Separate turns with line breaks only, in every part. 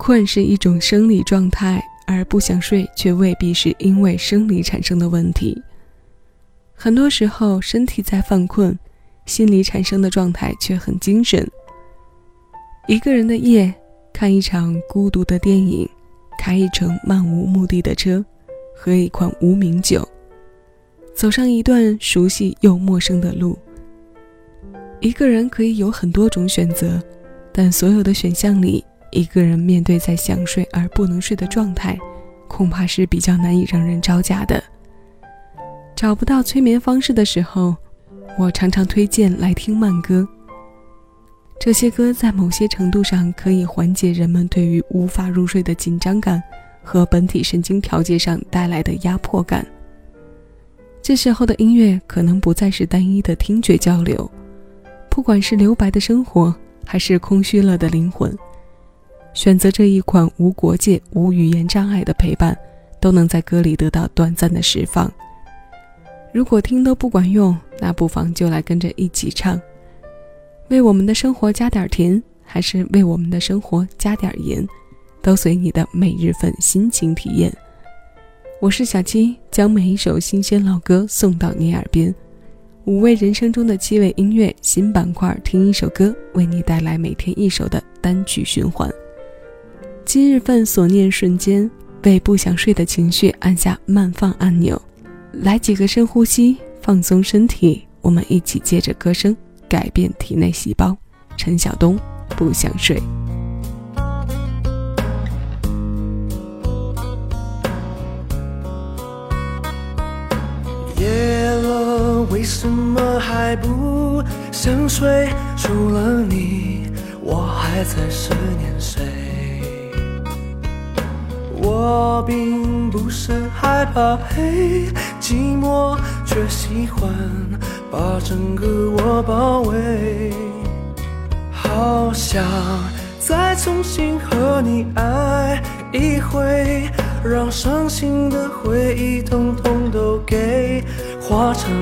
困是一种生理状态，而不想睡却未必是因为生理产生的问题。很多时候，身体在犯困，心理产生的状态却很精神。一个人的夜，看一场孤独的电影，开一程漫无目的的车，喝一款无名酒，走上一段熟悉又陌生的路。一个人可以有很多种选择，但所有的选项里，一个人面对在想睡而不能睡的状态，恐怕是比较难以让人招架的。找不到催眠方式的时候，我常常推荐来听慢歌。这些歌在某些程度上可以缓解人们对于无法入睡的紧张感和本体神经调节上带来的压迫感。这时候的音乐可能不再是单一的听觉交流，不管是留白的生活，还是空虚了的灵魂，选择这一款无国界、无语言障碍的陪伴，都能在歌里得到短暂的释放。如果听都不管用，那不妨就来跟着一起唱。为我们的生活加点甜，还是为我们的生活加点盐，都随你的每日份心情体验。我是小七，将每一首新鲜老歌送到你耳边。五味人生中的七味音乐新板块，听一首歌，为你带来每天一首的单曲循环。今日份所念瞬间，为不想睡的情绪按下慢放按钮。来几个深呼吸，放松身体。我们一起借着歌声改变体内细胞。陈晓东不想睡。
夜了，为什么还不想睡？除了你，我还在思念谁？我并不是害怕黑寂寞，却喜欢把整个我包围。好想再重新和你爱一回，让伤心的回忆统统都给化成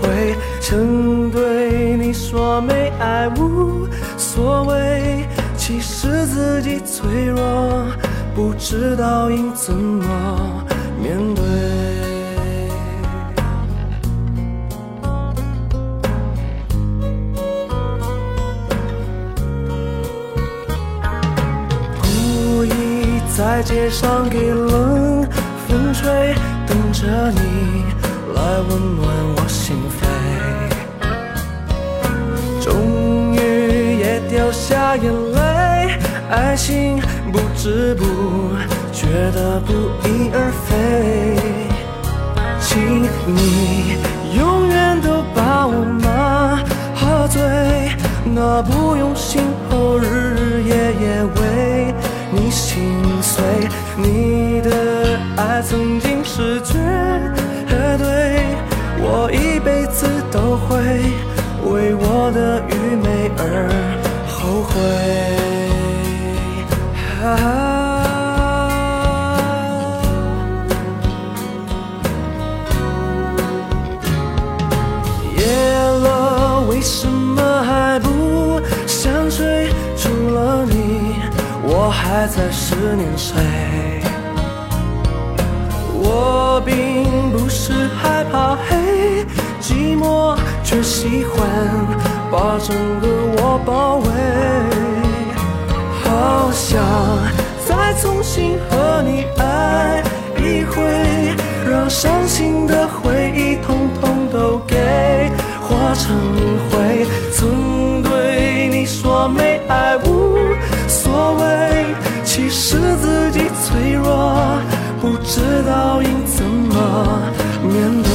灰。曾对你说没爱无所谓，其实自己脆弱。不知道应怎么面对，故意在街上给冷风吹，等着你来温暖我心扉。终于也掉下眼泪，爱情。不知不觉的不翼而飞，请你永远都把我麻醉，那不用心后日日夜夜为你心碎，你的爱曾经是绝对，我一辈子都会为我的愚昧而后悔。还在思念谁？我并不是害怕黑寂寞，却喜欢把整个我包围。好想再重新和你爱一回，让伤心的回忆统统都给化成灰。其实自己脆弱不知道应怎么面对。